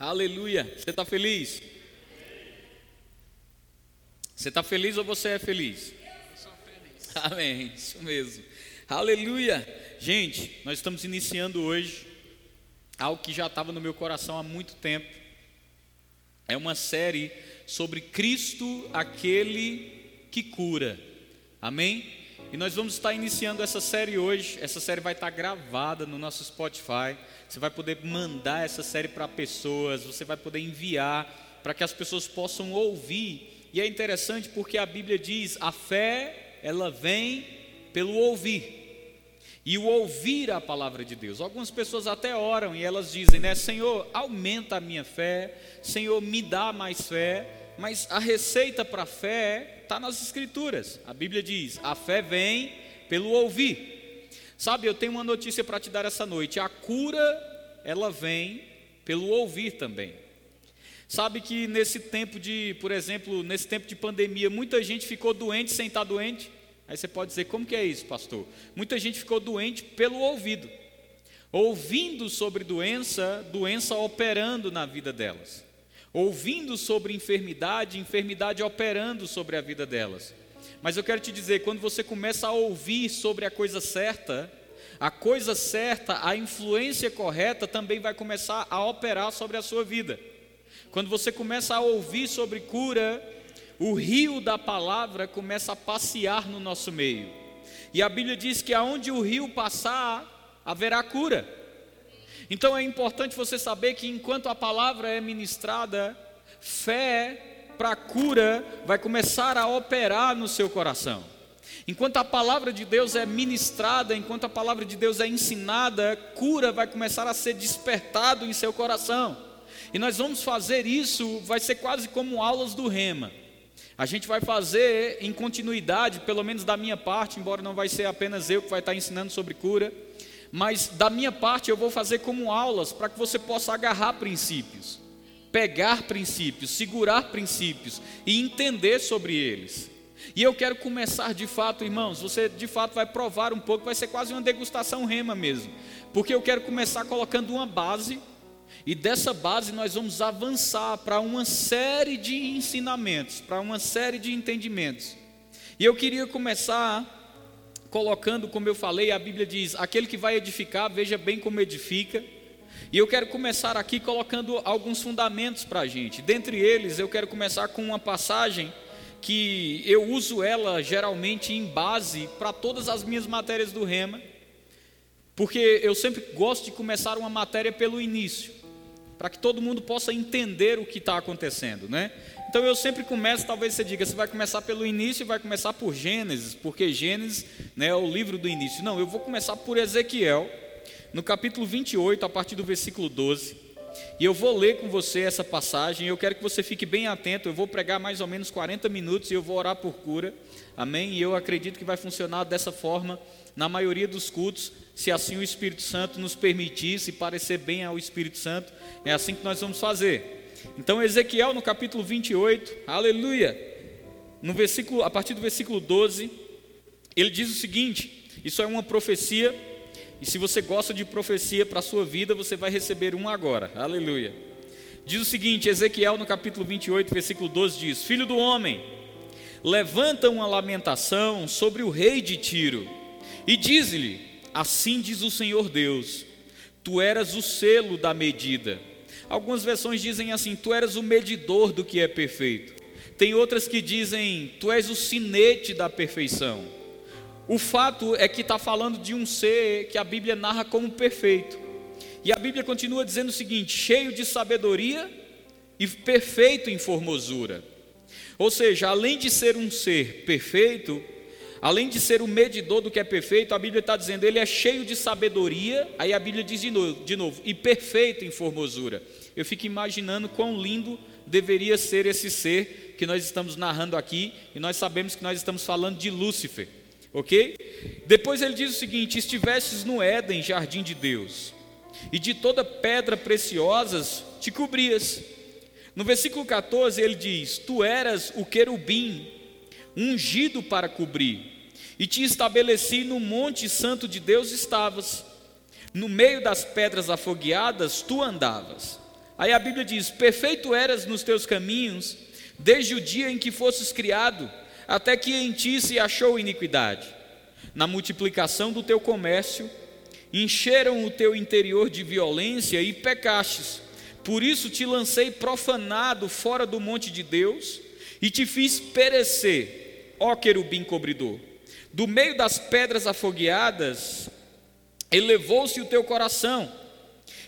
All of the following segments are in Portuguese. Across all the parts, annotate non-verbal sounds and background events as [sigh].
Aleluia. Você está feliz? Você está feliz ou você é feliz? Eu sou feliz. Amém. Isso mesmo. Aleluia. Gente, nós estamos iniciando hoje algo que já estava no meu coração há muito tempo. É uma série sobre Cristo, aquele que cura. Amém? E nós vamos estar iniciando essa série hoje. Essa série vai estar gravada no nosso Spotify. Você vai poder mandar essa série para pessoas, você vai poder enviar para que as pessoas possam ouvir. E é interessante porque a Bíblia diz: a fé, ela vem pelo ouvir. E o ouvir a palavra de Deus. Algumas pessoas até oram e elas dizem, né, Senhor, aumenta a minha fé, Senhor, me dá mais fé. Mas a receita para a fé está nas Escrituras. A Bíblia diz: a fé vem pelo ouvir. Sabe, eu tenho uma notícia para te dar essa noite: a cura, ela vem pelo ouvir também. Sabe que nesse tempo de, por exemplo, nesse tempo de pandemia, muita gente ficou doente sem estar doente. Aí você pode dizer, como que é isso, pastor? Muita gente ficou doente pelo ouvido, ouvindo sobre doença, doença operando na vida delas ouvindo sobre enfermidade, enfermidade operando sobre a vida delas. Mas eu quero te dizer, quando você começa a ouvir sobre a coisa certa, a coisa certa, a influência correta também vai começar a operar sobre a sua vida. Quando você começa a ouvir sobre cura, o rio da palavra começa a passear no nosso meio. E a Bíblia diz que aonde o rio passar, haverá cura. Então é importante você saber que enquanto a palavra é ministrada, fé para cura vai começar a operar no seu coração. Enquanto a palavra de Deus é ministrada, enquanto a palavra de Deus é ensinada, cura vai começar a ser despertado em seu coração. E nós vamos fazer isso, vai ser quase como aulas do rema. A gente vai fazer em continuidade, pelo menos da minha parte, embora não vai ser apenas eu que vai estar ensinando sobre cura mas da minha parte eu vou fazer como aulas para que você possa agarrar princípios, pegar princípios, segurar princípios e entender sobre eles. E eu quero começar de fato, irmãos, você de fato vai provar um pouco, vai ser quase uma degustação rema mesmo, porque eu quero começar colocando uma base e dessa base nós vamos avançar para uma série de ensinamentos, para uma série de entendimentos. E eu queria começar colocando, como eu falei, a Bíblia diz: aquele que vai edificar, veja bem como edifica. E eu quero começar aqui colocando alguns fundamentos para a gente. Dentre eles, eu quero começar com uma passagem que eu uso ela geralmente em base para todas as minhas matérias do Rema, porque eu sempre gosto de começar uma matéria pelo início, para que todo mundo possa entender o que está acontecendo, né? Então eu sempre começo, talvez você diga, você vai começar pelo início e vai começar por Gênesis, porque Gênesis né, é o livro do início. Não, eu vou começar por Ezequiel, no capítulo 28, a partir do versículo 12. E eu vou ler com você essa passagem, eu quero que você fique bem atento, eu vou pregar mais ou menos 40 minutos e eu vou orar por cura, amém? E eu acredito que vai funcionar dessa forma na maioria dos cultos, se assim o Espírito Santo nos permitir, se parecer bem ao Espírito Santo, é assim que nós vamos fazer. Então, Ezequiel, no capítulo 28, aleluia, no versículo, a partir do versículo 12, ele diz o seguinte: Isso é uma profecia, e se você gosta de profecia para a sua vida, você vai receber um agora, aleluia. Diz o seguinte: Ezequiel, no capítulo 28, versículo 12, diz: Filho do homem, levanta uma lamentação sobre o rei de Tiro, e diz-lhe: Assim diz o Senhor Deus: Tu eras o selo da medida Algumas versões dizem assim: Tu eras o medidor do que é perfeito. Tem outras que dizem: Tu és o sinete da perfeição. O fato é que está falando de um ser que a Bíblia narra como perfeito. E a Bíblia continua dizendo o seguinte: cheio de sabedoria e perfeito em formosura. Ou seja, além de ser um ser perfeito, além de ser o medidor do que é perfeito, a Bíblia está dizendo ele é cheio de sabedoria. Aí a Bíblia diz de novo, de novo e perfeito em formosura eu fico imaginando quão lindo deveria ser esse ser que nós estamos narrando aqui, e nós sabemos que nós estamos falando de Lúcifer, ok? Depois ele diz o seguinte: estivestes no Éden, jardim de Deus, e de toda pedra preciosas te cobrias. No versículo 14 ele diz: Tu eras o querubim, ungido para cobrir, e te estabeleci no monte santo de Deus estavas. No meio das pedras afogueadas tu andavas. Aí a Bíblia diz: Perfeito eras nos teus caminhos, desde o dia em que fosses criado, até que em ti se achou iniquidade. Na multiplicação do teu comércio, encheram o teu interior de violência e pecastes. Por isso te lancei profanado fora do monte de Deus e te fiz perecer, ó querubim cobridor. Do meio das pedras afogueadas, elevou-se o teu coração,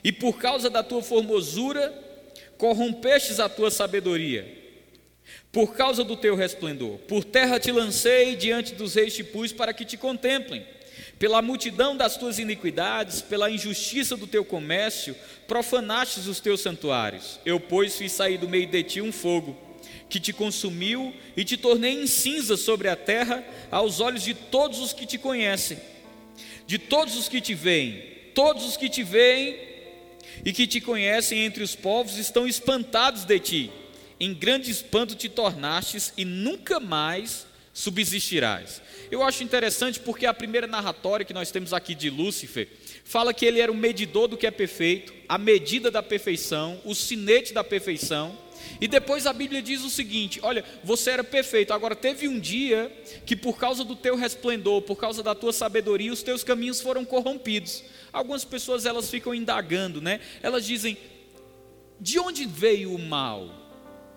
e por causa da tua formosura, corrompestes a tua sabedoria. Por causa do teu resplendor, por terra te lancei, diante dos reis te pus para que te contemplem. Pela multidão das tuas iniquidades, pela injustiça do teu comércio, profanastes os teus santuários. Eu, pois, fiz sair do meio de ti um fogo, que te consumiu e te tornei em cinza sobre a terra, aos olhos de todos os que te conhecem, de todos os que te veem, todos os que te veem e que te conhecem entre os povos estão espantados de ti. Em grande espanto te tornastes e nunca mais subsistirás. Eu acho interessante porque a primeira narratória que nós temos aqui de Lúcifer fala que ele era o medidor do que é perfeito, a medida da perfeição, o sinete da perfeição. E depois a Bíblia diz o seguinte: olha, você era perfeito, agora teve um dia que por causa do teu resplendor, por causa da tua sabedoria, os teus caminhos foram corrompidos. Algumas pessoas elas ficam indagando, né? Elas dizem: de onde veio o mal?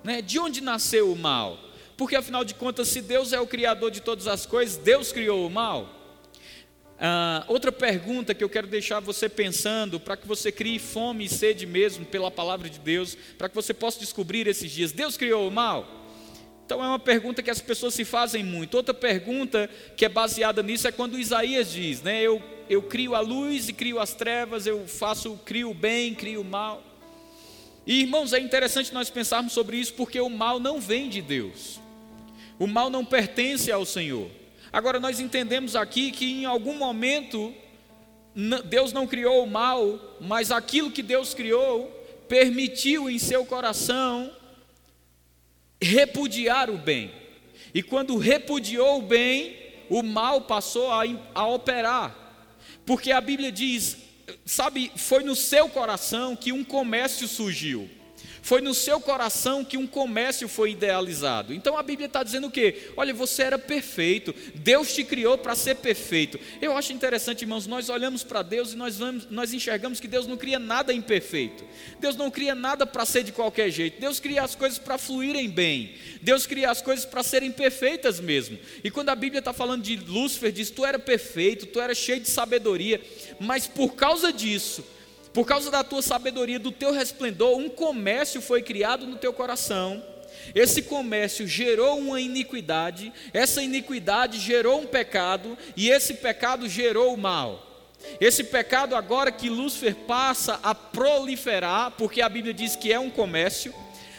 Né? De onde nasceu o mal? Porque afinal de contas, se Deus é o criador de todas as coisas, Deus criou o mal. Ah, outra pergunta que eu quero deixar você pensando, para que você crie fome e sede mesmo pela palavra de Deus, para que você possa descobrir esses dias: Deus criou o mal? Então é uma pergunta que as pessoas se fazem muito. Outra pergunta que é baseada nisso é quando Isaías diz, né? Eu, eu crio a luz e crio as trevas, eu faço, crio o bem, crio o mal. E irmãos, é interessante nós pensarmos sobre isso porque o mal não vem de Deus. O mal não pertence ao Senhor. Agora, nós entendemos aqui que em algum momento Deus não criou o mal, mas aquilo que Deus criou permitiu em seu coração repudiar o bem. E quando repudiou o bem, o mal passou a, a operar. Porque a Bíblia diz, sabe, foi no seu coração que um comércio surgiu. Foi no seu coração que um comércio foi idealizado. Então a Bíblia está dizendo o quê? Olha, você era perfeito, Deus te criou para ser perfeito. Eu acho interessante, irmãos, nós olhamos para Deus e nós, vamos, nós enxergamos que Deus não cria nada imperfeito. Deus não cria nada para ser de qualquer jeito. Deus cria as coisas para fluírem bem. Deus cria as coisas para serem perfeitas mesmo. E quando a Bíblia está falando de Lúcifer, diz: Tu era perfeito, tu era cheio de sabedoria, mas por causa disso, por causa da tua sabedoria, do teu resplendor, um comércio foi criado no teu coração. Esse comércio gerou uma iniquidade, essa iniquidade gerou um pecado, e esse pecado gerou o mal. Esse pecado, agora que Lúcifer passa a proliferar, porque a Bíblia diz que é um comércio,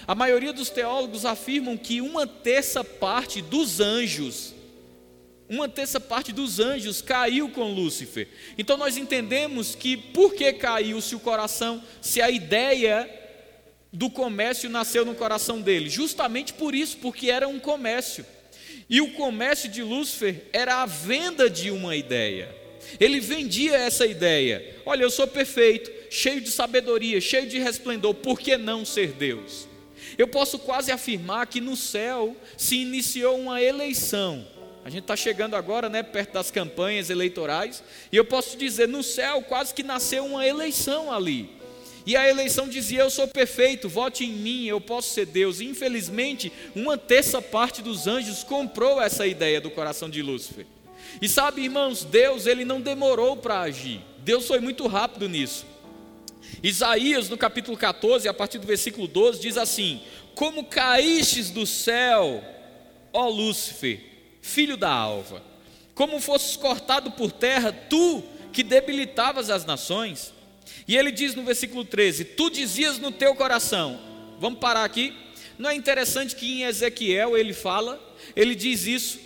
a maioria dos teólogos afirmam que uma terça parte dos anjos uma terça parte dos anjos caiu com Lúcifer. Então nós entendemos que por que caiu se o coração, se a ideia do comércio nasceu no coração dele? Justamente por isso, porque era um comércio. E o comércio de Lúcifer era a venda de uma ideia. Ele vendia essa ideia. Olha, eu sou perfeito, cheio de sabedoria, cheio de resplendor, por que não ser Deus? Eu posso quase afirmar que no céu se iniciou uma eleição a gente está chegando agora, né, perto das campanhas eleitorais, e eu posso dizer, no céu quase que nasceu uma eleição ali. E a eleição dizia: Eu sou perfeito, vote em mim, eu posso ser Deus. E, infelizmente, uma terça parte dos anjos comprou essa ideia do coração de Lúcifer. E sabe, irmãos, Deus ele não demorou para agir. Deus foi muito rápido nisso. Isaías, no capítulo 14, a partir do versículo 12, diz assim: Como caístes do céu, ó Lúcifer, filho da alva. Como fosses cortado por terra, tu que debilitavas as nações. E ele diz no versículo 13: Tu dizias no teu coração. Vamos parar aqui. Não é interessante que em Ezequiel ele fala, ele diz isso,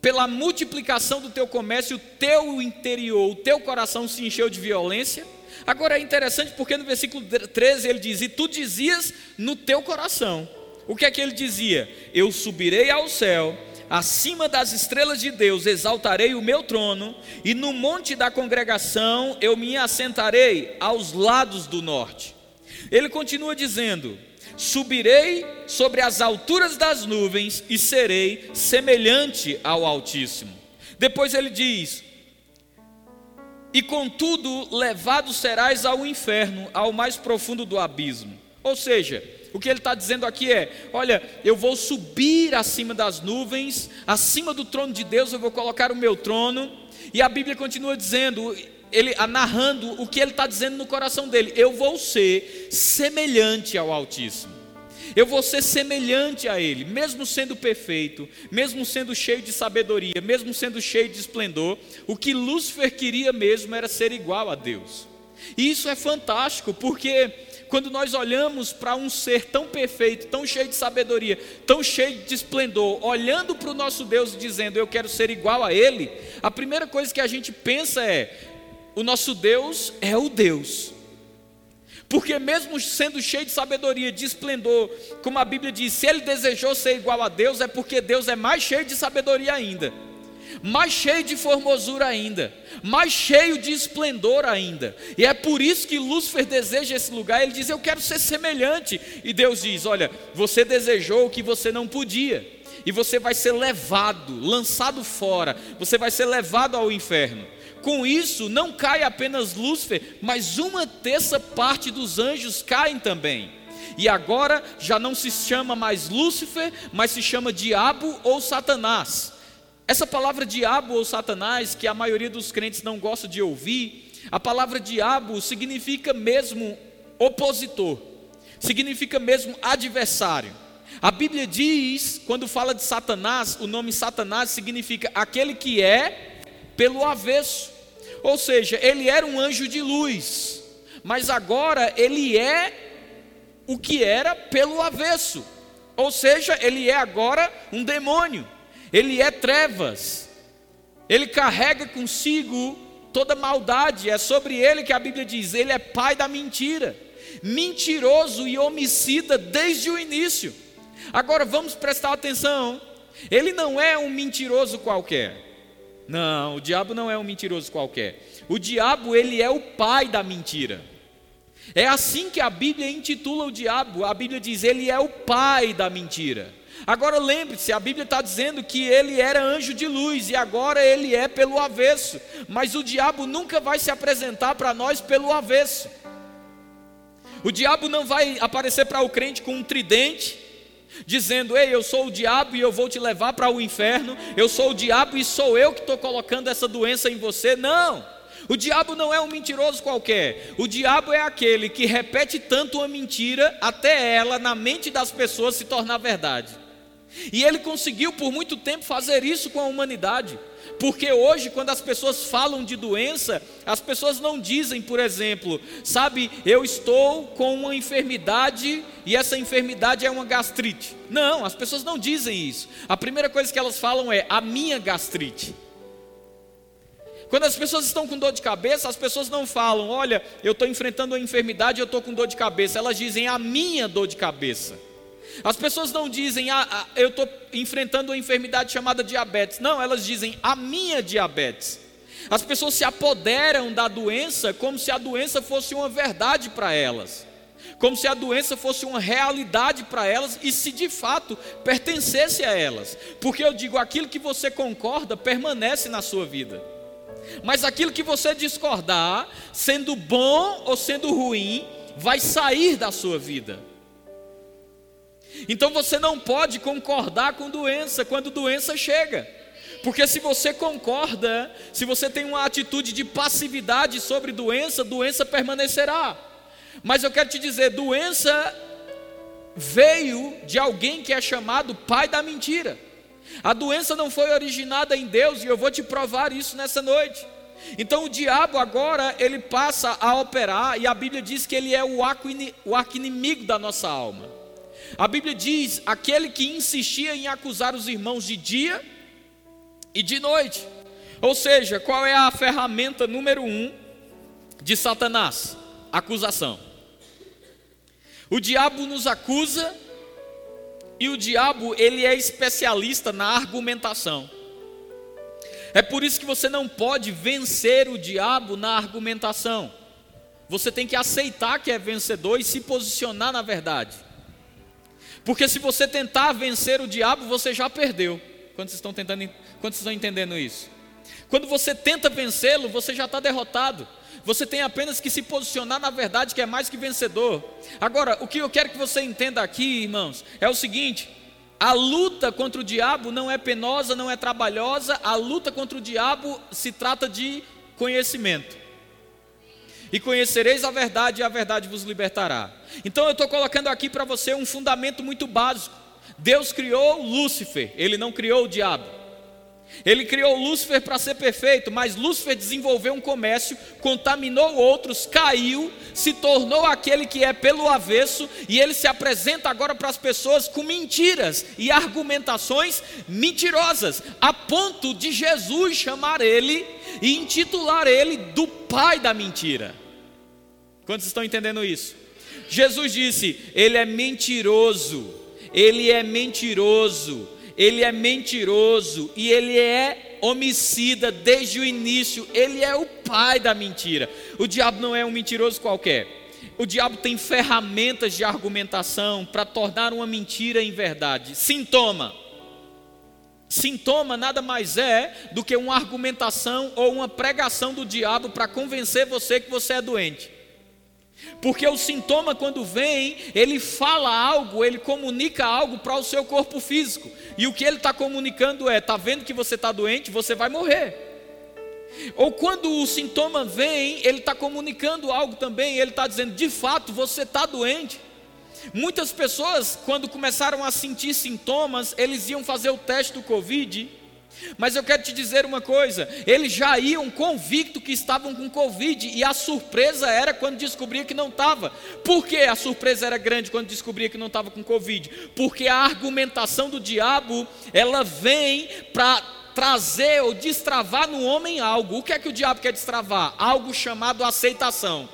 pela multiplicação do teu comércio, o teu interior, o teu coração se encheu de violência. Agora é interessante porque no versículo 13 ele diz: E tu dizias no teu coração. O que é que ele dizia? Eu subirei ao céu acima das estrelas de Deus exaltarei o meu trono, e no monte da congregação eu me assentarei aos lados do norte. Ele continua dizendo: Subirei sobre as alturas das nuvens e serei semelhante ao Altíssimo. Depois ele diz: E contudo levado serás ao inferno, ao mais profundo do abismo. Ou seja, o que ele está dizendo aqui é: olha, eu vou subir acima das nuvens, acima do trono de Deus, eu vou colocar o meu trono. E a Bíblia continua dizendo: ele narrando o que ele está dizendo no coração dele: Eu vou ser semelhante ao Altíssimo. Eu vou ser semelhante a Ele, mesmo sendo perfeito, mesmo sendo cheio de sabedoria, mesmo sendo cheio de esplendor. O que Lúcifer queria mesmo era ser igual a Deus. E isso é fantástico, porque quando nós olhamos para um ser tão perfeito, tão cheio de sabedoria, tão cheio de esplendor, olhando para o nosso Deus e dizendo eu quero ser igual a Ele, a primeira coisa que a gente pensa é: o nosso Deus é o Deus. Porque, mesmo sendo cheio de sabedoria, de esplendor, como a Bíblia diz, se ele desejou ser igual a Deus, é porque Deus é mais cheio de sabedoria ainda, mais cheio de formosura ainda, mais cheio de esplendor ainda. E é por isso que Lúcifer deseja esse lugar. Ele diz: Eu quero ser semelhante. E Deus diz: Olha, você desejou o que você não podia, e você vai ser levado, lançado fora, você vai ser levado ao inferno. Com isso, não cai apenas Lúcifer, mas uma terça parte dos anjos caem também. E agora já não se chama mais Lúcifer, mas se chama diabo ou Satanás. Essa palavra diabo ou Satanás, que a maioria dos crentes não gosta de ouvir, a palavra diabo significa mesmo opositor, significa mesmo adversário. A Bíblia diz, quando fala de Satanás, o nome Satanás significa aquele que é pelo avesso. Ou seja, ele era um anjo de luz, mas agora ele é o que era pelo avesso. Ou seja, ele é agora um demônio, ele é trevas, ele carrega consigo toda maldade, é sobre ele que a Bíblia diz: ele é pai da mentira, mentiroso e homicida desde o início. Agora vamos prestar atenção, ele não é um mentiroso qualquer. Não, o diabo não é um mentiroso qualquer. O diabo, ele é o pai da mentira. É assim que a Bíblia intitula o diabo. A Bíblia diz, ele é o pai da mentira. Agora lembre-se, a Bíblia está dizendo que ele era anjo de luz e agora ele é pelo avesso. Mas o diabo nunca vai se apresentar para nós pelo avesso. O diabo não vai aparecer para o crente com um tridente dizendo: Ei, eu sou o diabo e eu vou te levar para o inferno, eu sou o diabo e sou eu que estou colocando essa doença em você. Não, o diabo não é um mentiroso qualquer, o diabo é aquele que repete tanto uma mentira até ela, na mente das pessoas, se tornar verdade. E ele conseguiu por muito tempo fazer isso com a humanidade. Porque hoje, quando as pessoas falam de doença, as pessoas não dizem, por exemplo, sabe, eu estou com uma enfermidade e essa enfermidade é uma gastrite. Não, as pessoas não dizem isso. A primeira coisa que elas falam é a minha gastrite. Quando as pessoas estão com dor de cabeça, as pessoas não falam, olha, eu estou enfrentando uma enfermidade e eu estou com dor de cabeça. Elas dizem a minha dor de cabeça. As pessoas não dizem, ah, ah eu estou enfrentando uma enfermidade chamada diabetes. Não, elas dizem, a minha diabetes. As pessoas se apoderam da doença como se a doença fosse uma verdade para elas. Como se a doença fosse uma realidade para elas e se de fato pertencesse a elas. Porque eu digo, aquilo que você concorda permanece na sua vida. Mas aquilo que você discordar, sendo bom ou sendo ruim, vai sair da sua vida. Então você não pode concordar com doença quando doença chega. Porque se você concorda, se você tem uma atitude de passividade sobre doença, doença permanecerá. Mas eu quero te dizer, doença veio de alguém que é chamado pai da mentira. A doença não foi originada em Deus e eu vou te provar isso nessa noite. Então o diabo agora ele passa a operar e a Bíblia diz que ele é o arco-inimigo da nossa alma. A Bíblia diz: aquele que insistia em acusar os irmãos de dia e de noite. Ou seja, qual é a ferramenta número um de Satanás? Acusação. O diabo nos acusa e o diabo ele é especialista na argumentação. É por isso que você não pode vencer o diabo na argumentação. Você tem que aceitar que é vencedor e se posicionar na verdade. Porque se você tentar vencer o diabo, você já perdeu. Quando vocês estão tentando, quando vocês estão entendendo isso? Quando você tenta vencê-lo, você já está derrotado. Você tem apenas que se posicionar na verdade, que é mais que vencedor. Agora, o que eu quero que você entenda aqui, irmãos, é o seguinte: a luta contra o diabo não é penosa, não é trabalhosa, a luta contra o diabo se trata de conhecimento. E conhecereis a verdade, e a verdade vos libertará. Então eu estou colocando aqui para você um fundamento muito básico. Deus criou Lúcifer, ele não criou o diabo. Ele criou Lúcifer para ser perfeito, mas Lúcifer desenvolveu um comércio, contaminou outros, caiu, se tornou aquele que é pelo avesso, e ele se apresenta agora para as pessoas com mentiras e argumentações mentirosas, a ponto de Jesus chamar ele e intitular ele do pai da mentira. Quantos estão entendendo isso? Jesus disse: Ele é mentiroso, ele é mentiroso ele é mentiroso e ele é homicida desde o início, ele é o pai da mentira. O diabo não é um mentiroso qualquer. O diabo tem ferramentas de argumentação para tornar uma mentira em verdade. Sintoma. Sintoma nada mais é do que uma argumentação ou uma pregação do diabo para convencer você que você é doente. Porque o sintoma, quando vem, ele fala algo, ele comunica algo para o seu corpo físico. E o que ele está comunicando é: está vendo que você está doente, você vai morrer. Ou quando o sintoma vem, ele está comunicando algo também, ele está dizendo: de fato, você está doente. Muitas pessoas, quando começaram a sentir sintomas, eles iam fazer o teste do Covid mas eu quero te dizer uma coisa: eles já iam convicto que estavam com Covid, e a surpresa era quando descobria que não estava. Por que a surpresa era grande quando descobria que não estava com Covid? Porque a argumentação do diabo, ela vem para trazer ou destravar no homem algo. O que é que o diabo quer destravar? Algo chamado aceitação.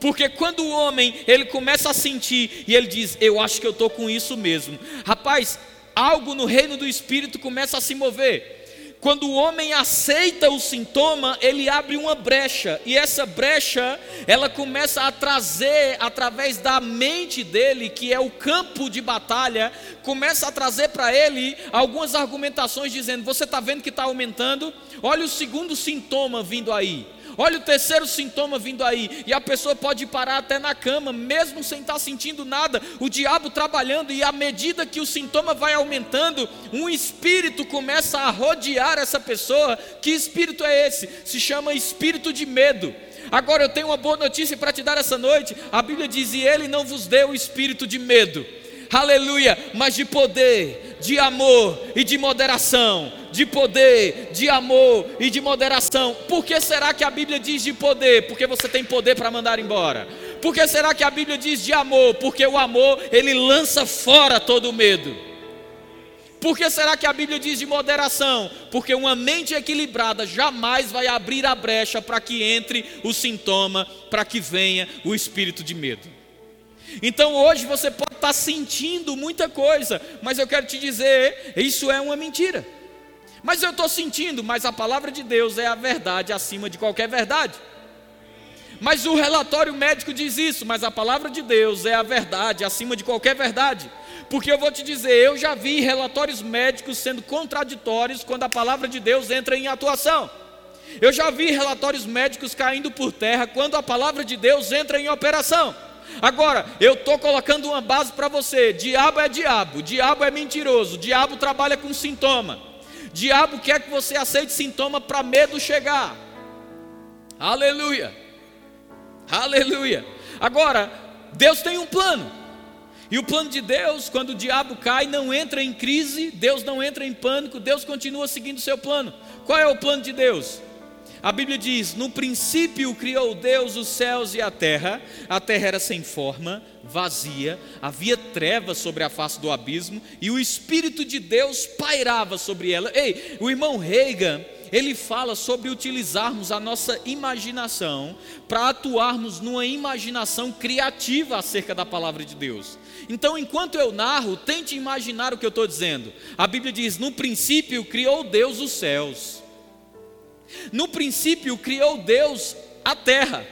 Porque quando o homem ele começa a sentir e ele diz, eu acho que eu estou com isso mesmo. Rapaz, algo no reino do espírito começa a se mover. Quando o homem aceita o sintoma, ele abre uma brecha, e essa brecha, ela começa a trazer através da mente dele, que é o campo de batalha, começa a trazer para ele algumas argumentações dizendo: "Você está vendo que está aumentando? Olha o segundo sintoma vindo aí. Olha o terceiro sintoma vindo aí, e a pessoa pode parar até na cama, mesmo sem estar sentindo nada, o diabo trabalhando, e à medida que o sintoma vai aumentando, um espírito começa a rodear essa pessoa. Que espírito é esse? Se chama espírito de medo. Agora eu tenho uma boa notícia para te dar essa noite. A Bíblia diz: E Ele não vos deu o espírito de medo, aleluia, mas de poder, de amor e de moderação. De poder, de amor e de moderação. Por que será que a Bíblia diz de poder? Porque você tem poder para mandar embora. Por que será que a Bíblia diz de amor? Porque o amor, ele lança fora todo o medo. Por que será que a Bíblia diz de moderação? Porque uma mente equilibrada jamais vai abrir a brecha para que entre o sintoma, para que venha o espírito de medo. Então hoje você pode estar sentindo muita coisa, mas eu quero te dizer, isso é uma mentira. Mas eu estou sentindo, mas a palavra de Deus é a verdade acima de qualquer verdade. Mas o relatório médico diz isso, mas a palavra de Deus é a verdade acima de qualquer verdade. Porque eu vou te dizer, eu já vi relatórios médicos sendo contraditórios quando a palavra de Deus entra em atuação. Eu já vi relatórios médicos caindo por terra quando a palavra de Deus entra em operação. Agora, eu estou colocando uma base para você: diabo é diabo, diabo é mentiroso, diabo trabalha com sintoma, diabo quer que você aceite sintoma para medo chegar. Aleluia, aleluia. Agora, Deus tem um plano, e o plano de Deus, quando o diabo cai, não entra em crise, Deus não entra em pânico, Deus continua seguindo o seu plano. Qual é o plano de Deus? A Bíblia diz: No princípio criou Deus os céus e a terra, a terra era sem forma, vazia, havia trevas sobre a face do abismo, e o Espírito de Deus pairava sobre ela. Ei, o irmão Reagan, ele fala sobre utilizarmos a nossa imaginação para atuarmos numa imaginação criativa acerca da palavra de Deus. Então, enquanto eu narro, tente imaginar o que eu estou dizendo. A Bíblia diz: No princípio criou Deus os céus. No princípio criou Deus a terra.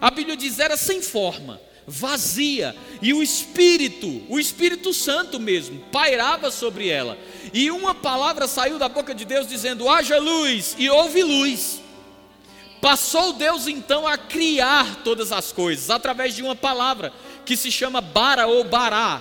A Bíblia diz era sem forma, vazia, e o Espírito, o Espírito Santo mesmo, pairava sobre ela. E uma palavra saiu da boca de Deus dizendo: haja luz, e houve luz. Passou Deus então a criar todas as coisas através de uma palavra que se chama bara ou bará.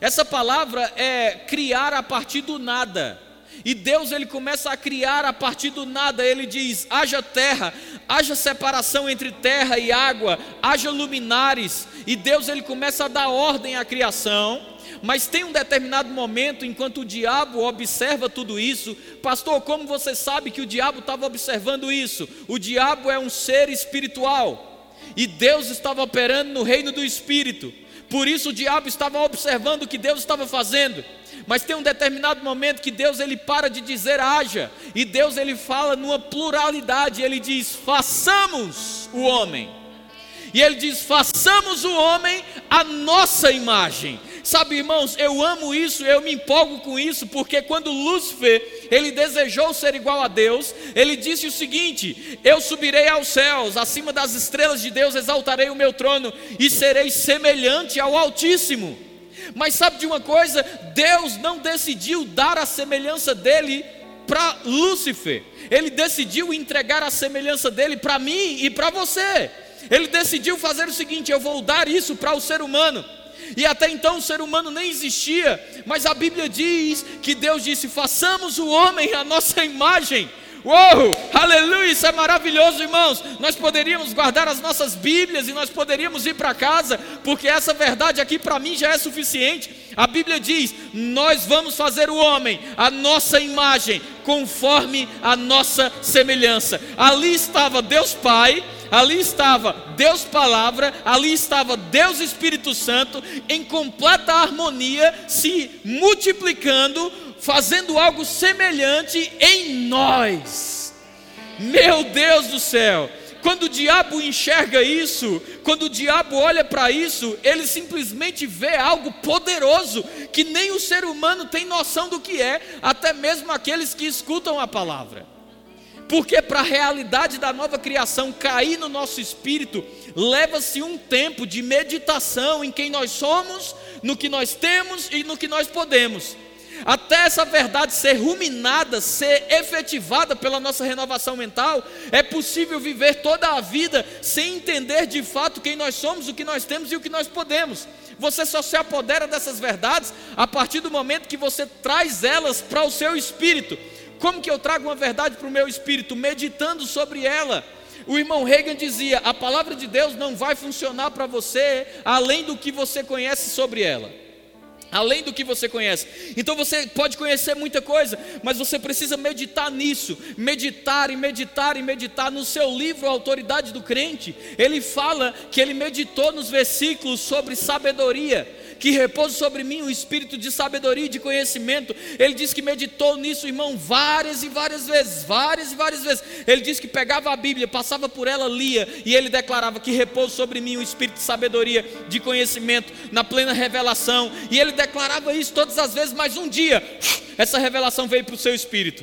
Essa palavra é criar a partir do nada. E Deus ele começa a criar a partir do nada. Ele diz: haja terra, haja separação entre terra e água, haja luminares. E Deus ele começa a dar ordem à criação. Mas tem um determinado momento, enquanto o diabo observa tudo isso, pastor, como você sabe que o diabo estava observando isso? O diabo é um ser espiritual e Deus estava operando no reino do espírito. Por isso o diabo estava observando o que Deus estava fazendo. Mas tem um determinado momento que Deus ele para de dizer haja, e Deus ele fala numa pluralidade, ele diz: "Façamos o homem". E ele diz: "Façamos o homem a nossa imagem". Sabe, irmãos, eu amo isso, eu me empolgo com isso, porque quando Lúcifer, ele desejou ser igual a Deus, ele disse o seguinte: Eu subirei aos céus, acima das estrelas de Deus exaltarei o meu trono e serei semelhante ao Altíssimo. Mas sabe de uma coisa? Deus não decidiu dar a semelhança dele para Lúcifer. Ele decidiu entregar a semelhança dele para mim e para você. Ele decidiu fazer o seguinte: eu vou dar isso para o ser humano. E até então o ser humano nem existia, mas a Bíblia diz que Deus disse: façamos o homem à nossa imagem. Uou, aleluia, isso é maravilhoso, irmãos. Nós poderíamos guardar as nossas Bíblias e nós poderíamos ir para casa, porque essa verdade aqui para mim já é suficiente. A Bíblia diz: Nós vamos fazer o homem a nossa imagem, conforme a nossa semelhança. Ali estava Deus Pai, ali estava Deus Palavra, ali estava Deus Espírito Santo, em completa harmonia, se multiplicando, fazendo algo semelhante em nós. Meu Deus do céu! Quando o diabo enxerga isso, quando o diabo olha para isso, ele simplesmente vê algo poderoso que nem o ser humano tem noção do que é, até mesmo aqueles que escutam a palavra. Porque para a realidade da nova criação cair no nosso espírito, leva-se um tempo de meditação em quem nós somos, no que nós temos e no que nós podemos. Até essa verdade ser ruminada, ser efetivada pela nossa renovação mental, é possível viver toda a vida sem entender de fato quem nós somos, o que nós temos e o que nós podemos. Você só se apodera dessas verdades a partir do momento que você traz elas para o seu espírito. Como que eu trago uma verdade para o meu espírito? Meditando sobre ela. O irmão Reagan dizia: a palavra de Deus não vai funcionar para você além do que você conhece sobre ela além do que você conhece. Então você pode conhecer muita coisa, mas você precisa meditar nisso, meditar e meditar e meditar. No seu livro, A Autoridade do Crente, ele fala que ele meditou nos versículos sobre sabedoria que repousa sobre mim o espírito de sabedoria e de conhecimento. Ele diz que meditou nisso, irmão, várias e várias vezes, várias e várias vezes. Ele diz que pegava a Bíblia, passava por ela, lia, e ele declarava que repousa sobre mim o espírito de sabedoria, de conhecimento, na plena revelação. E ele declarava isso todas as vezes, mas um dia, essa revelação veio para o seu espírito.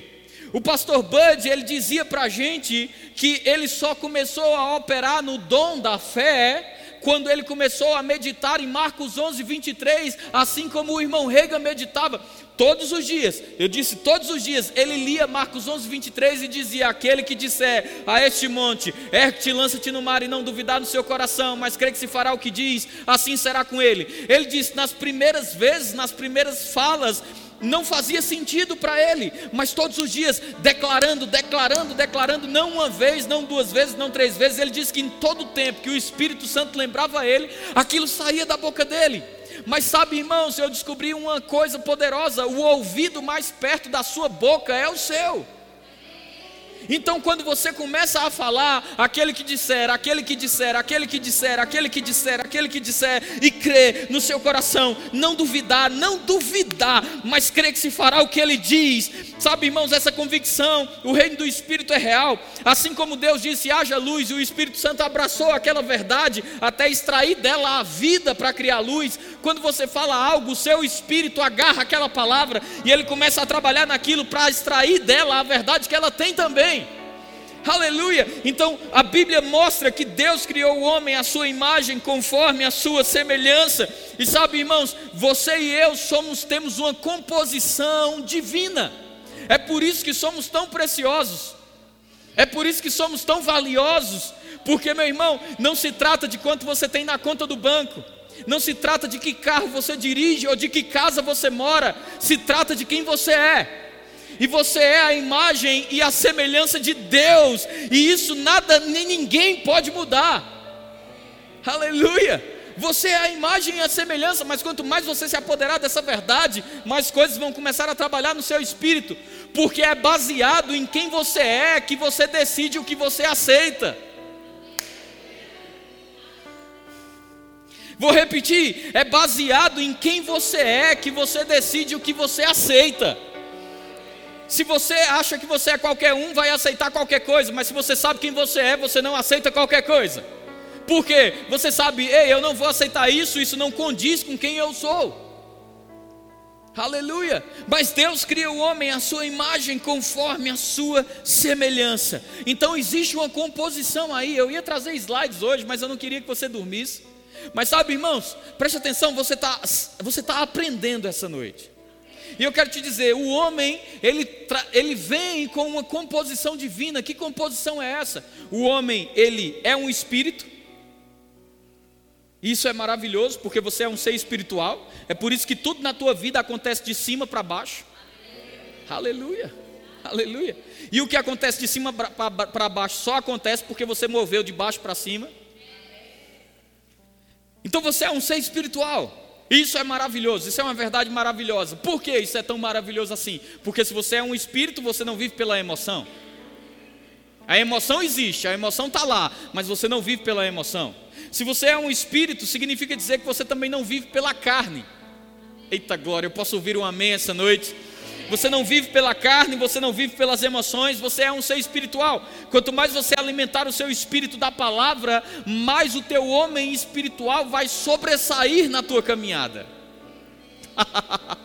O pastor Bud, ele dizia para a gente que ele só começou a operar no dom da fé quando ele começou a meditar em Marcos 11, 23, assim como o irmão Rega meditava todos os dias. Eu disse todos os dias. Ele lia Marcos 11, 23 e dizia: Aquele que disser a este monte, ergue-te, lança-te no mar e não duvidar no seu coração, mas crê que se fará o que diz, assim será com ele. Ele disse nas primeiras vezes, nas primeiras falas, não fazia sentido para ele, mas todos os dias declarando, declarando, declarando, não uma vez, não duas vezes, não três vezes, ele disse que em todo tempo que o Espírito Santo lembrava ele, aquilo saía da boca dele. Mas sabe, irmãos, eu descobri uma coisa poderosa: o ouvido mais perto da sua boca é o seu. Então, quando você começa a falar, aquele que disser, aquele que disser, aquele que disser, aquele que disser, aquele que disser, e crer no seu coração, não duvidar, não duvidar, mas crer que se fará o que ele diz. Sabe, irmãos, essa convicção, o reino do Espírito é real. Assim como Deus disse: haja luz, e o Espírito Santo abraçou aquela verdade até extrair dela a vida para criar luz. Quando você fala algo, o seu espírito agarra aquela palavra e ele começa a trabalhar naquilo para extrair dela a verdade que ela tem também. Aleluia! Então a Bíblia mostra que Deus criou o homem à sua imagem, conforme a sua semelhança. E sabe, irmãos, você e eu somos temos uma composição divina. É por isso que somos tão preciosos. É por isso que somos tão valiosos, porque meu irmão, não se trata de quanto você tem na conta do banco. Não se trata de que carro você dirige ou de que casa você mora, se trata de quem você é e você é a imagem e a semelhança de Deus, e isso nada nem ninguém pode mudar. Aleluia! Você é a imagem e a semelhança, mas quanto mais você se apoderar dessa verdade, mais coisas vão começar a trabalhar no seu espírito, porque é baseado em quem você é que você decide o que você aceita. Vou repetir: é baseado em quem você é que você decide o que você aceita. Se você acha que você é qualquer um, vai aceitar qualquer coisa, mas se você sabe quem você é, você não aceita qualquer coisa. Por quê? Você sabe, ei, eu não vou aceitar isso, isso não condiz com quem eu sou. Aleluia! Mas Deus cria o homem à sua imagem, conforme a sua semelhança. Então existe uma composição aí. Eu ia trazer slides hoje, mas eu não queria que você dormisse. Mas sabe, irmãos, preste atenção, você está você tá aprendendo essa noite. E eu quero te dizer, o homem, ele, ele vem com uma composição divina. Que composição é essa? O homem, ele é um espírito. Isso é maravilhoso, porque você é um ser espiritual. É por isso que tudo na tua vida acontece de cima para baixo. Aleluia. Aleluia. E o que acontece de cima para baixo só acontece porque você moveu de baixo para cima. Então você é um ser espiritual. Isso é maravilhoso, isso é uma verdade maravilhosa. Por que isso é tão maravilhoso assim? Porque se você é um espírito, você não vive pela emoção. A emoção existe, a emoção está lá, mas você não vive pela emoção. Se você é um espírito, significa dizer que você também não vive pela carne. Eita glória, eu posso ouvir um amém essa noite? Você não vive pela carne, você não vive pelas emoções, você é um ser espiritual. Quanto mais você alimentar o seu espírito da palavra, mais o teu homem espiritual vai sobressair na tua caminhada. [laughs]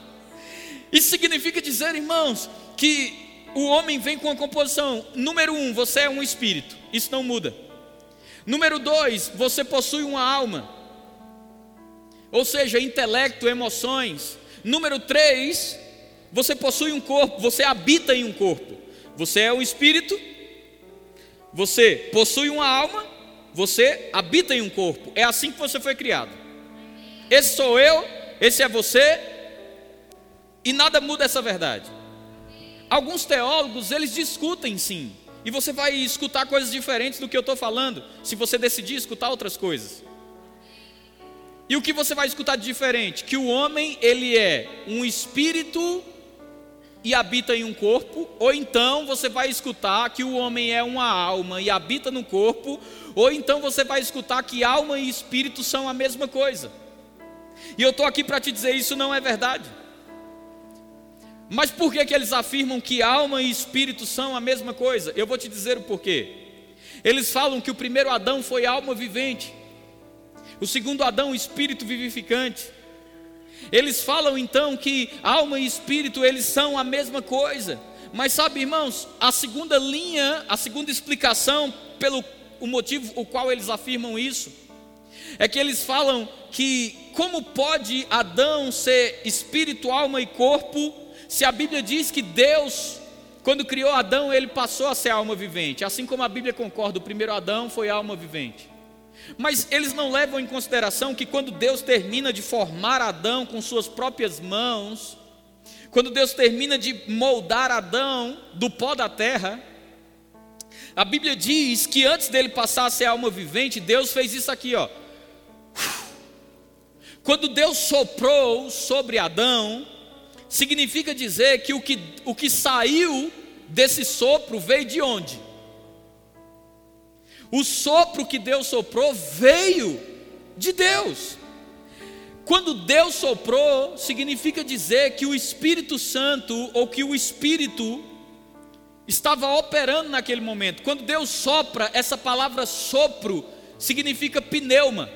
Isso significa dizer, irmãos, que o homem vem com a composição. Número um, você é um espírito. Isso não muda. Número dois, você possui uma alma. Ou seja, intelecto, emoções. Número três, você possui um corpo, você habita em um corpo. Você é um espírito, você possui uma alma, você habita em um corpo. É assim que você foi criado. Esse sou eu, esse é você, e nada muda essa verdade. Alguns teólogos, eles discutem sim, e você vai escutar coisas diferentes do que eu estou falando, se você decidir escutar outras coisas. E o que você vai escutar de diferente? Que o homem, ele é um espírito e habita em um corpo, ou então você vai escutar que o homem é uma alma e habita no corpo, ou então você vai escutar que alma e espírito são a mesma coisa. E eu estou aqui para te dizer isso não é verdade. Mas por que, que eles afirmam que alma e espírito são a mesma coisa? Eu vou te dizer o porquê. Eles falam que o primeiro Adão foi alma vivente, o segundo Adão, espírito vivificante. Eles falam então que alma e espírito eles são a mesma coisa. Mas sabe, irmãos, a segunda linha, a segunda explicação pelo o motivo o qual eles afirmam isso é que eles falam que como pode Adão ser espírito, alma e corpo, se a Bíblia diz que Deus quando criou Adão, ele passou a ser alma vivente, assim como a Bíblia concorda, o primeiro Adão foi alma vivente. Mas eles não levam em consideração que quando Deus termina de formar Adão com suas próprias mãos, quando Deus termina de moldar Adão do pó da terra, a Bíblia diz que antes dele passar a ser alma vivente, Deus fez isso aqui, ó. Quando Deus soprou sobre Adão, significa dizer que o que, o que saiu desse sopro veio de onde? O sopro que Deus soprou veio de Deus. Quando Deus soprou, significa dizer que o Espírito Santo ou que o Espírito estava operando naquele momento. Quando Deus sopra, essa palavra sopro significa pneuma.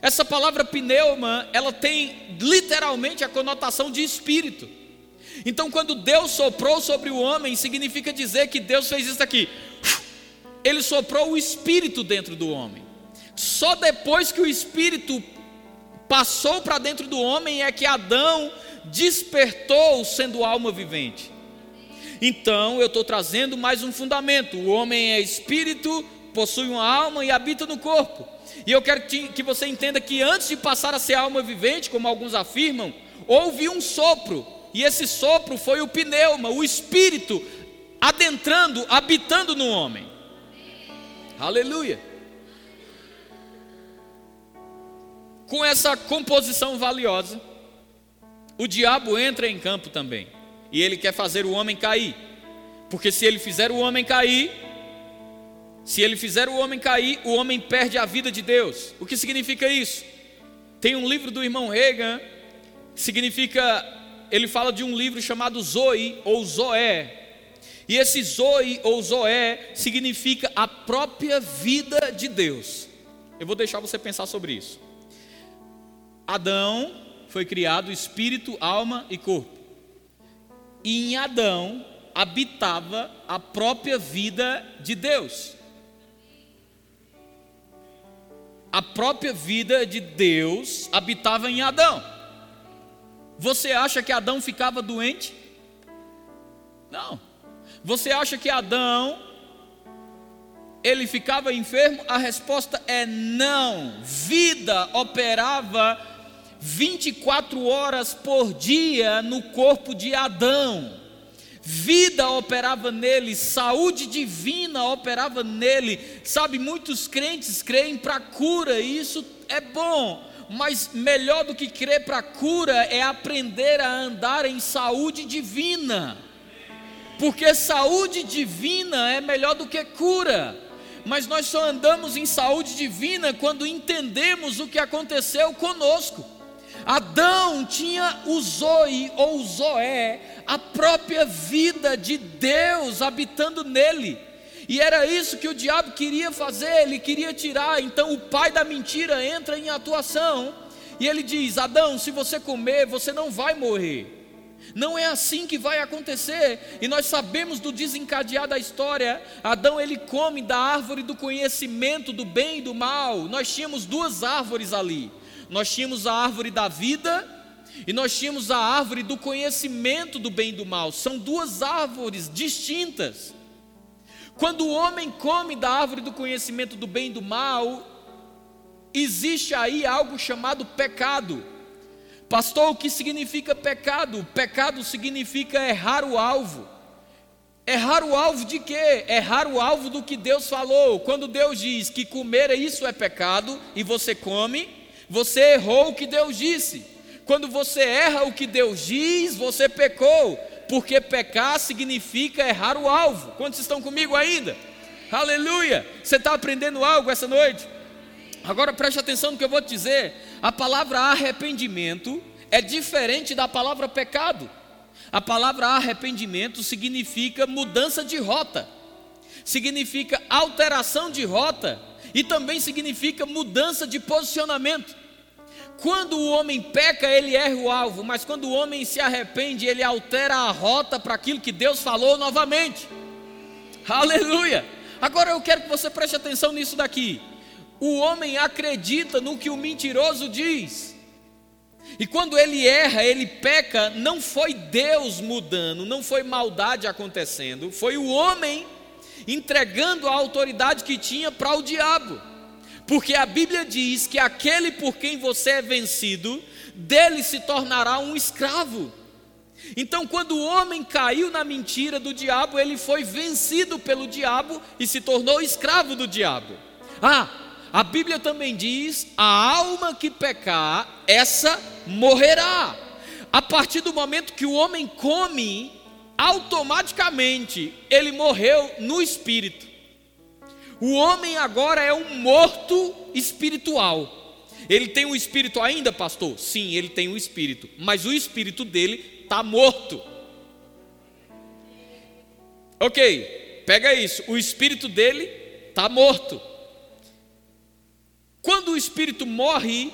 Essa palavra pneuma, ela tem literalmente a conotação de espírito. Então, quando Deus soprou sobre o homem, significa dizer que Deus fez isso aqui ele soprou o espírito dentro do homem. Só depois que o espírito passou para dentro do homem é que Adão despertou sendo alma vivente. Então eu estou trazendo mais um fundamento: o homem é espírito, possui uma alma e habita no corpo. E eu quero que você entenda que antes de passar a ser alma vivente, como alguns afirmam, houve um sopro, e esse sopro foi o pneuma, o espírito adentrando, habitando no homem. Aleluia. Com essa composição valiosa, o diabo entra em campo também. E ele quer fazer o homem cair. Porque se ele fizer o homem cair, se ele fizer o homem cair, o homem perde a vida de Deus. O que significa isso? Tem um livro do irmão Reagan, significa, ele fala de um livro chamado Zoe ou Zoé. E esse Zoe ou Zoé significa a própria vida de Deus. Eu vou deixar você pensar sobre isso. Adão foi criado espírito, alma e corpo. E em Adão habitava a própria vida de Deus. A própria vida de Deus habitava em Adão. Você acha que Adão ficava doente? Não. Você acha que Adão ele ficava enfermo? A resposta é não. Vida operava 24 horas por dia no corpo de Adão. Vida operava nele, saúde divina operava nele. Sabe, muitos crentes creem para cura, e isso é bom, mas melhor do que crer para cura é aprender a andar em saúde divina. Porque saúde divina é melhor do que cura. Mas nós só andamos em saúde divina quando entendemos o que aconteceu conosco. Adão tinha o Zoe ou Zoé, a própria vida de Deus habitando nele. E era isso que o diabo queria fazer, ele queria tirar. Então o pai da mentira entra em atuação. E ele diz: Adão, se você comer, você não vai morrer. Não é assim que vai acontecer. E nós sabemos do desencadear da história. Adão ele come da árvore do conhecimento do bem e do mal. Nós tínhamos duas árvores ali. Nós tínhamos a árvore da vida e nós tínhamos a árvore do conhecimento do bem e do mal. São duas árvores distintas. Quando o homem come da árvore do conhecimento do bem e do mal, existe aí algo chamado pecado. Pastor, o que significa pecado? Pecado significa errar o alvo. Errar o alvo de quê? Errar o alvo do que Deus falou. Quando Deus diz que comer isso é pecado e você come, você errou o que Deus disse. Quando você erra o que Deus diz, você pecou, porque pecar significa errar o alvo. Quantos estão comigo ainda? Aleluia! Você está aprendendo algo essa noite? Agora preste atenção no que eu vou te dizer. A palavra arrependimento é diferente da palavra pecado. A palavra arrependimento significa mudança de rota, significa alteração de rota e também significa mudança de posicionamento. Quando o homem peca, ele erra o alvo, mas quando o homem se arrepende, ele altera a rota para aquilo que Deus falou novamente. Aleluia! Agora eu quero que você preste atenção nisso daqui. O homem acredita no que o mentiroso diz. E quando ele erra, ele peca, não foi Deus mudando, não foi maldade acontecendo, foi o homem entregando a autoridade que tinha para o diabo. Porque a Bíblia diz que aquele por quem você é vencido, dele se tornará um escravo. Então, quando o homem caiu na mentira do diabo, ele foi vencido pelo diabo e se tornou escravo do diabo. Ah, a Bíblia também diz: a alma que pecar, essa morrerá. A partir do momento que o homem come, automaticamente ele morreu no espírito. O homem agora é um morto espiritual. Ele tem um espírito ainda, pastor? Sim, ele tem um espírito, mas o espírito dele está morto. Ok, pega isso. O espírito dele está morto. Quando o espírito morre,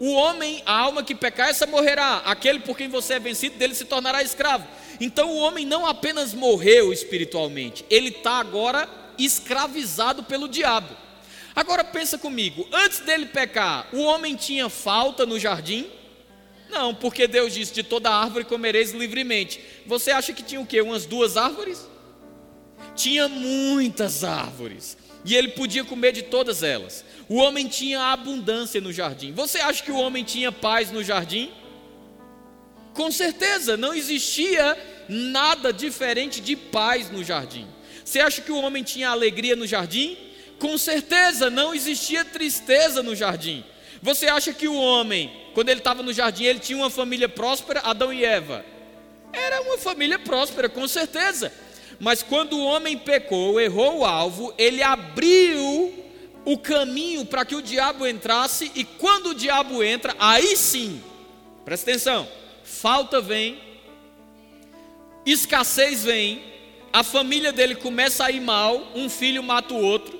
o homem, a alma que pecar, essa morrerá. Aquele por quem você é vencido, dele se tornará escravo. Então o homem não apenas morreu espiritualmente, ele está agora escravizado pelo diabo. Agora pensa comigo, antes dele pecar, o homem tinha falta no jardim? Não, porque Deus disse: de toda árvore comereis livremente. Você acha que tinha o quê? Umas duas árvores? Tinha muitas árvores. E ele podia comer de todas elas. O homem tinha abundância no jardim. Você acha que o homem tinha paz no jardim? Com certeza, não existia nada diferente de paz no jardim. Você acha que o homem tinha alegria no jardim? Com certeza, não existia tristeza no jardim. Você acha que o homem, quando ele estava no jardim, ele tinha uma família próspera, Adão e Eva? Era uma família próspera, com certeza. Mas quando o homem pecou, errou o alvo, ele abriu o caminho para que o diabo entrasse, e quando o diabo entra, aí sim, presta atenção, falta vem, escassez vem, a família dele começa a ir mal, um filho mata o outro.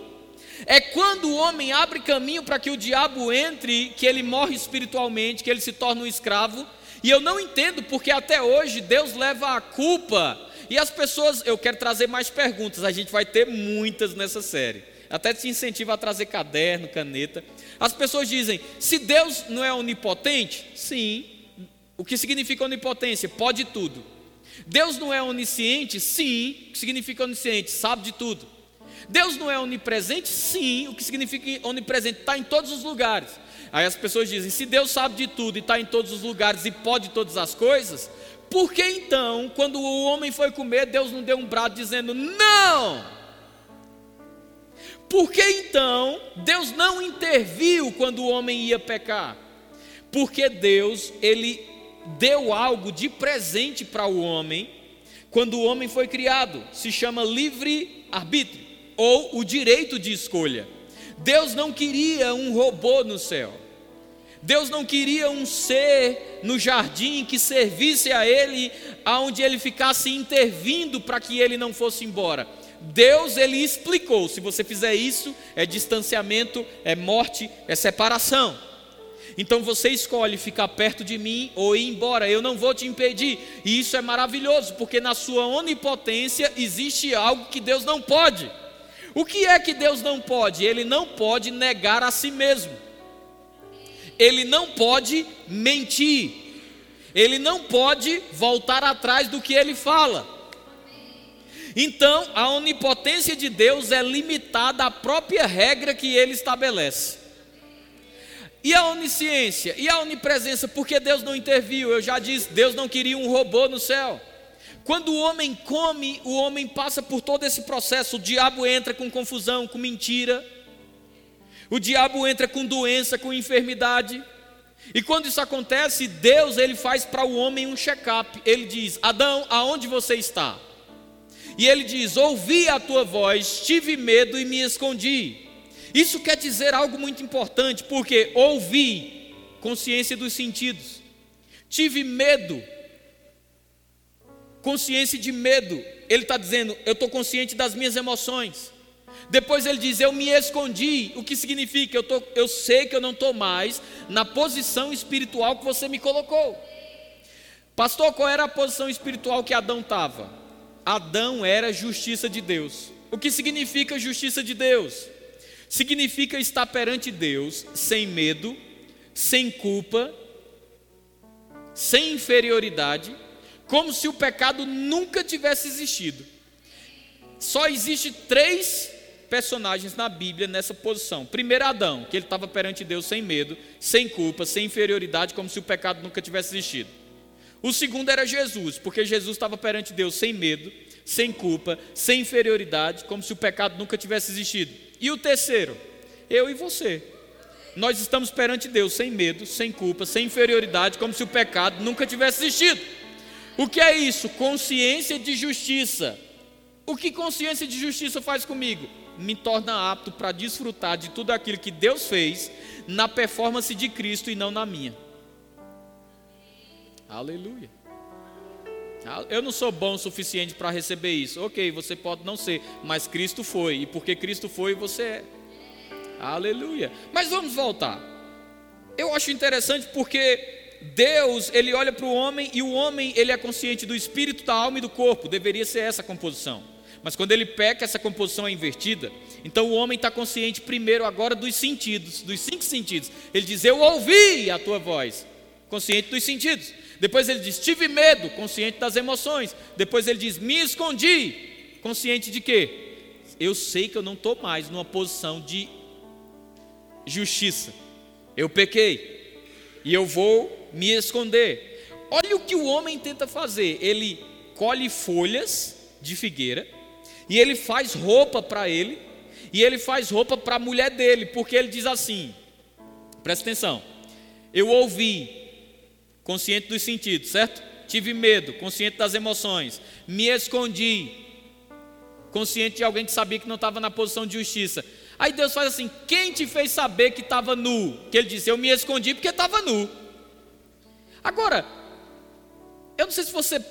É quando o homem abre caminho para que o diabo entre, que ele morre espiritualmente, que ele se torna um escravo. E eu não entendo porque até hoje Deus leva a culpa. E as pessoas, eu quero trazer mais perguntas, a gente vai ter muitas nessa série. Até te incentiva a trazer caderno, caneta. As pessoas dizem: se Deus não é onipotente, sim. O que significa onipotência? Pode tudo. Deus não é onisciente? Sim. O que significa onisciente? Sabe de tudo. Deus não é onipresente? Sim. O que significa onipresente? Está em todos os lugares. Aí as pessoas dizem: se Deus sabe de tudo e está em todos os lugares e pode todas as coisas, por que então, quando o homem foi comer, Deus não deu um brado dizendo não? Por que então Deus não interviu quando o homem ia pecar? Porque Deus, ele deu algo de presente para o homem quando o homem foi criado, se chama livre arbítrio ou o direito de escolha. Deus não queria um robô no céu. Deus não queria um ser no jardim que servisse a ele, aonde ele ficasse intervindo para que ele não fosse embora. Deus ele explicou: se você fizer isso, é distanciamento, é morte, é separação. Então você escolhe ficar perto de mim ou ir embora, eu não vou te impedir. E isso é maravilhoso, porque na sua onipotência existe algo que Deus não pode. O que é que Deus não pode? Ele não pode negar a si mesmo. Ele não pode mentir. Ele não pode voltar atrás do que ele fala. Então, a onipotência de Deus é limitada à própria regra que ele estabelece. E a onisciência? E a onipresença? Porque Deus não interviu. Eu já disse, Deus não queria um robô no céu. Quando o homem come, o homem passa por todo esse processo. O diabo entra com confusão, com mentira. O diabo entra com doença, com enfermidade. E quando isso acontece, Deus ele faz para o homem um check-up. Ele diz: Adão, aonde você está? E ele diz: Ouvi a tua voz, tive medo e me escondi. Isso quer dizer algo muito importante, porque ouvi, consciência dos sentidos, tive medo, consciência de medo. Ele está dizendo: Eu estou consciente das minhas emoções. Depois ele diz: Eu me escondi. O que significa? Eu, tô, eu sei que eu não estou mais na posição espiritual que você me colocou. Pastor, qual era a posição espiritual que Adão estava? Adão era justiça de Deus. O que significa justiça de Deus? Significa estar perante Deus sem medo, sem culpa, sem inferioridade, como se o pecado nunca tivesse existido. Só existe três personagens na Bíblia nessa posição. Primeiro Adão, que ele estava perante Deus sem medo, sem culpa, sem inferioridade, como se o pecado nunca tivesse existido. O segundo era Jesus, porque Jesus estava perante Deus sem medo, sem culpa, sem inferioridade, como se o pecado nunca tivesse existido. E o terceiro, eu e você. Nós estamos perante Deus sem medo, sem culpa, sem inferioridade, como se o pecado nunca tivesse existido. O que é isso? Consciência de justiça. O que consciência de justiça faz comigo? Me torna apto para desfrutar de tudo aquilo que Deus fez na performance de Cristo e não na minha. Aleluia. Eu não sou bom o suficiente para receber isso. Ok, você pode não ser, mas Cristo foi. E porque Cristo foi, você é. Aleluia. Mas vamos voltar. Eu acho interessante porque Deus, ele olha para o homem e o homem, ele é consciente do espírito, da alma e do corpo. Deveria ser essa a composição. Mas quando ele peca, essa composição é invertida. Então o homem está consciente primeiro agora dos sentidos, dos cinco sentidos. Ele diz: Eu ouvi a tua voz, consciente dos sentidos. Depois ele diz: Tive medo, consciente das emoções. Depois ele diz: Me escondi, consciente de quê? Eu sei que eu não estou mais numa posição de justiça. Eu pequei e eu vou me esconder. Olha o que o homem tenta fazer: ele colhe folhas de figueira e ele faz roupa para ele, e ele faz roupa para a mulher dele, porque ele diz assim: presta atenção, eu ouvi, consciente dos sentidos, certo? Tive medo, consciente das emoções, me escondi, consciente de alguém que sabia que não estava na posição de justiça. Aí Deus faz assim: quem te fez saber que estava nu? Que ele disse: eu me escondi porque estava nu. Agora, eu não sei se você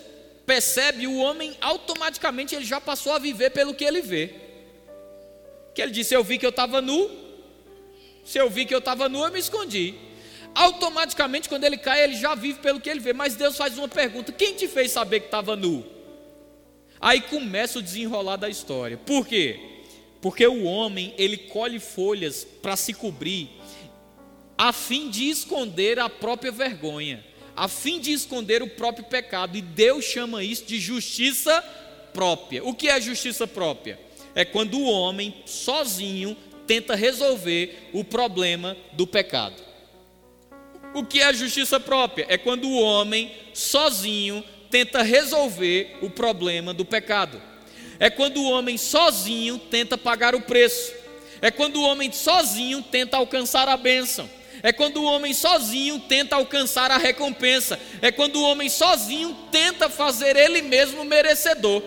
percebe, o homem automaticamente ele já passou a viver pelo que ele vê. Que ele disse: Eu vi que eu estava nu, se eu vi que eu estava nu, eu me escondi. Automaticamente, quando ele cai, ele já vive pelo que ele vê. Mas Deus faz uma pergunta: Quem te fez saber que estava nu? Aí começa o desenrolar da história. Por quê? Porque o homem ele colhe folhas para se cobrir, a fim de esconder a própria vergonha a fim de esconder o próprio pecado, e Deus chama isso de justiça própria. O que é justiça própria? É quando o homem sozinho tenta resolver o problema do pecado. O que é justiça própria? É quando o homem sozinho tenta resolver o problema do pecado. É quando o homem sozinho tenta pagar o preço. É quando o homem sozinho tenta alcançar a bênção. É quando o homem sozinho tenta alcançar a recompensa. É quando o homem sozinho tenta fazer ele mesmo merecedor.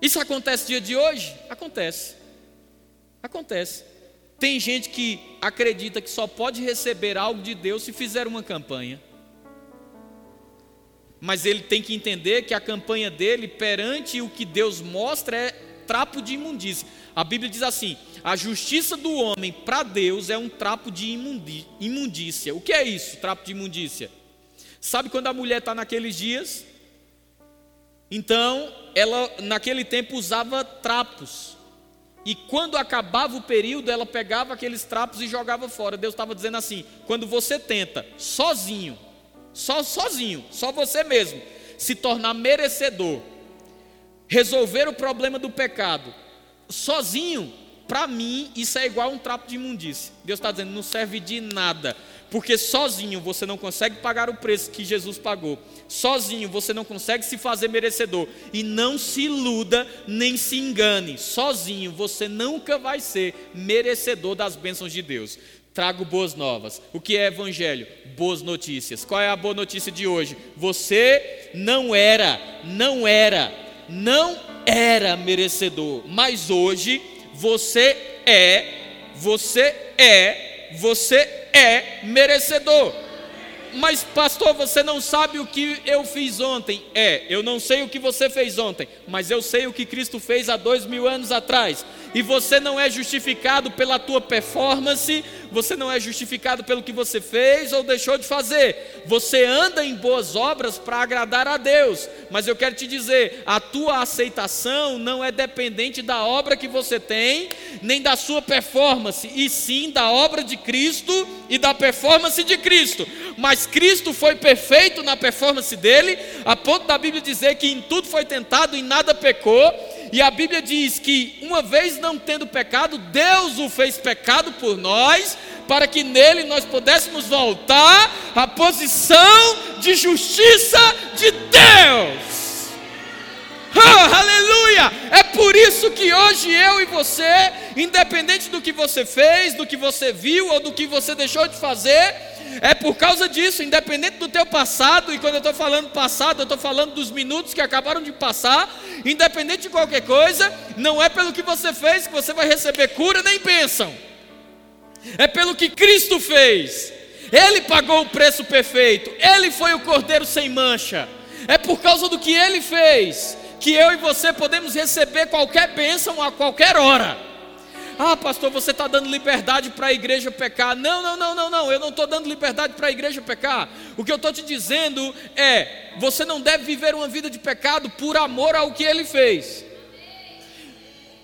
Isso acontece dia de hoje? Acontece. Acontece. Tem gente que acredita que só pode receber algo de Deus se fizer uma campanha. Mas ele tem que entender que a campanha dele perante o que Deus mostra é trapo de imundícia. A Bíblia diz assim: a justiça do homem para Deus é um trapo de imundícia. O que é isso, trapo de imundícia? Sabe quando a mulher está naqueles dias? Então, ela naquele tempo usava trapos. E quando acabava o período, ela pegava aqueles trapos e jogava fora. Deus estava dizendo assim: quando você tenta, sozinho, só sozinho, só você mesmo, se tornar merecedor resolver o problema do pecado sozinho, para mim, isso é igual a um trapo de imundícia. Deus está dizendo, não serve de nada, porque sozinho você não consegue pagar o preço que Jesus pagou, sozinho você não consegue se fazer merecedor, e não se iluda nem se engane, sozinho você nunca vai ser merecedor das bênçãos de Deus. Trago boas novas. O que é evangelho? Boas notícias. Qual é a boa notícia de hoje? Você não era, não era não era merecedor, mas hoje você é, você é, você é merecedor. Mas, pastor, você não sabe o que eu fiz ontem. É, eu não sei o que você fez ontem, mas eu sei o que Cristo fez há dois mil anos atrás e você não é justificado pela tua performance, você não é justificado pelo que você fez ou deixou de fazer. Você anda em boas obras para agradar a Deus, mas eu quero te dizer, a tua aceitação não é dependente da obra que você tem, nem da sua performance, e sim da obra de Cristo e da performance de Cristo. Mas Cristo foi perfeito na performance dele, a ponto da Bíblia dizer que em tudo foi tentado, e nada pecou e a Bíblia diz que, uma vez não tendo pecado, Deus o fez pecado por nós, para que nele nós pudéssemos voltar à posição de justiça de Deus. Aleluia! É por isso que hoje eu e você, independente do que você fez, do que você viu ou do que você deixou de fazer, é por causa disso, independente do teu passado, e quando eu estou falando passado, eu estou falando dos minutos que acabaram de passar, independente de qualquer coisa, não é pelo que você fez que você vai receber cura nem bênção, é pelo que Cristo fez, Ele pagou o preço perfeito, Ele foi o cordeiro sem mancha, é por causa do que Ele fez, que eu e você podemos receber qualquer bênção a qualquer hora. ah, pastor, você está dando liberdade para a igreja pecar. Não, não, não, não, não, eu não estou dando liberdade para a igreja pecar. O que eu estou te dizendo é: você não deve viver uma vida de pecado por amor ao que ele fez.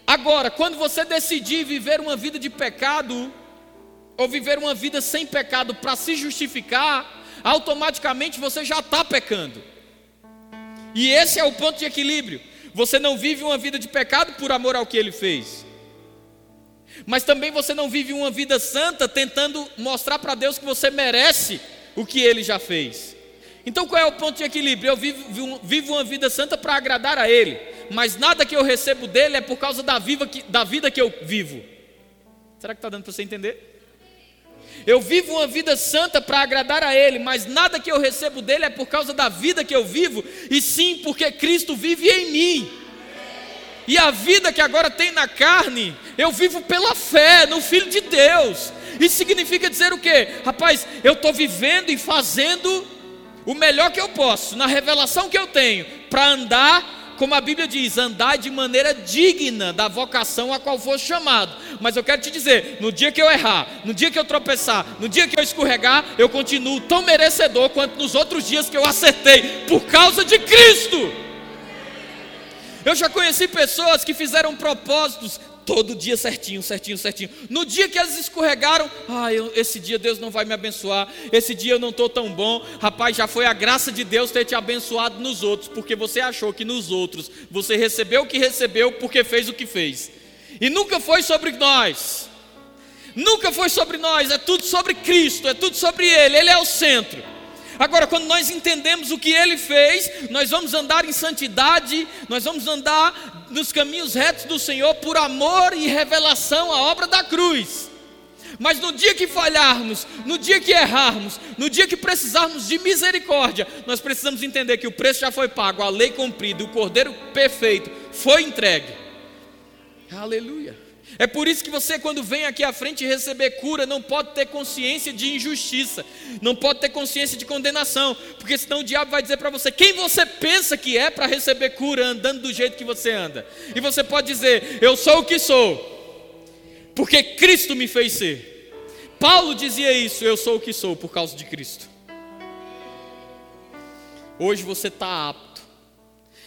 Agora, quando você decidir viver uma vida de pecado, ou viver uma vida sem pecado para se justificar, automaticamente você já está pecando. E esse é o ponto de equilíbrio. Você não vive uma vida de pecado por amor ao que ele fez. Mas também você não vive uma vida santa tentando mostrar para Deus que você merece o que ele já fez. Então qual é o ponto de equilíbrio? Eu vivo, vivo uma vida santa para agradar a Ele, mas nada que eu recebo dele é por causa da, viva que, da vida que eu vivo. Será que está dando para você entender? Eu vivo uma vida santa para agradar a Ele, mas nada que eu recebo dele é por causa da vida que eu vivo, e sim porque Cristo vive em mim. E a vida que agora tem na carne, eu vivo pela fé no Filho de Deus. Isso significa dizer o quê? Rapaz, eu estou vivendo e fazendo o melhor que eu posso, na revelação que eu tenho, para andar como a Bíblia diz, andar de maneira digna da vocação a qual for chamado. Mas eu quero te dizer, no dia que eu errar, no dia que eu tropeçar, no dia que eu escorregar, eu continuo tão merecedor quanto nos outros dias que eu acertei, por causa de Cristo. Eu já conheci pessoas que fizeram propósitos todo dia certinho, certinho, certinho. No dia que elas escorregaram, ah, esse dia Deus não vai me abençoar, esse dia eu não estou tão bom. Rapaz, já foi a graça de Deus ter te abençoado nos outros, porque você achou que nos outros você recebeu o que recebeu porque fez o que fez. E nunca foi sobre nós. Nunca foi sobre nós, é tudo sobre Cristo, é tudo sobre Ele, Ele é o centro. Agora, quando nós entendemos o que Ele fez, nós vamos andar em santidade, nós vamos andar nos caminhos retos do Senhor por amor e revelação à obra da cruz. Mas no dia que falharmos, no dia que errarmos, no dia que precisarmos de misericórdia, nós precisamos entender que o preço já foi pago, a lei cumprida, o cordeiro perfeito foi entregue. Aleluia. É por isso que você, quando vem aqui à frente receber cura, não pode ter consciência de injustiça, não pode ter consciência de condenação, porque senão o diabo vai dizer para você quem você pensa que é para receber cura andando do jeito que você anda. E você pode dizer: Eu sou o que sou, porque Cristo me fez ser. Paulo dizia isso: Eu sou o que sou por causa de Cristo. Hoje você está apto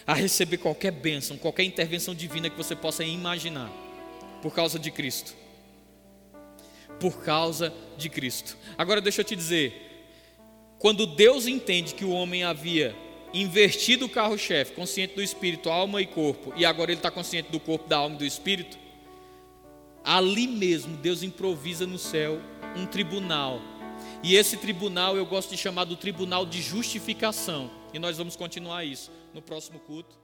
a receber qualquer bênção, qualquer intervenção divina que você possa imaginar por causa de Cristo. Por causa de Cristo. Agora deixa eu te dizer, quando Deus entende que o homem havia invertido o carro-chefe, consciente do espírito, alma e corpo, e agora ele está consciente do corpo, da alma e do espírito, ali mesmo Deus improvisa no céu um tribunal. E esse tribunal eu gosto de chamar do tribunal de justificação. E nós vamos continuar isso no próximo culto.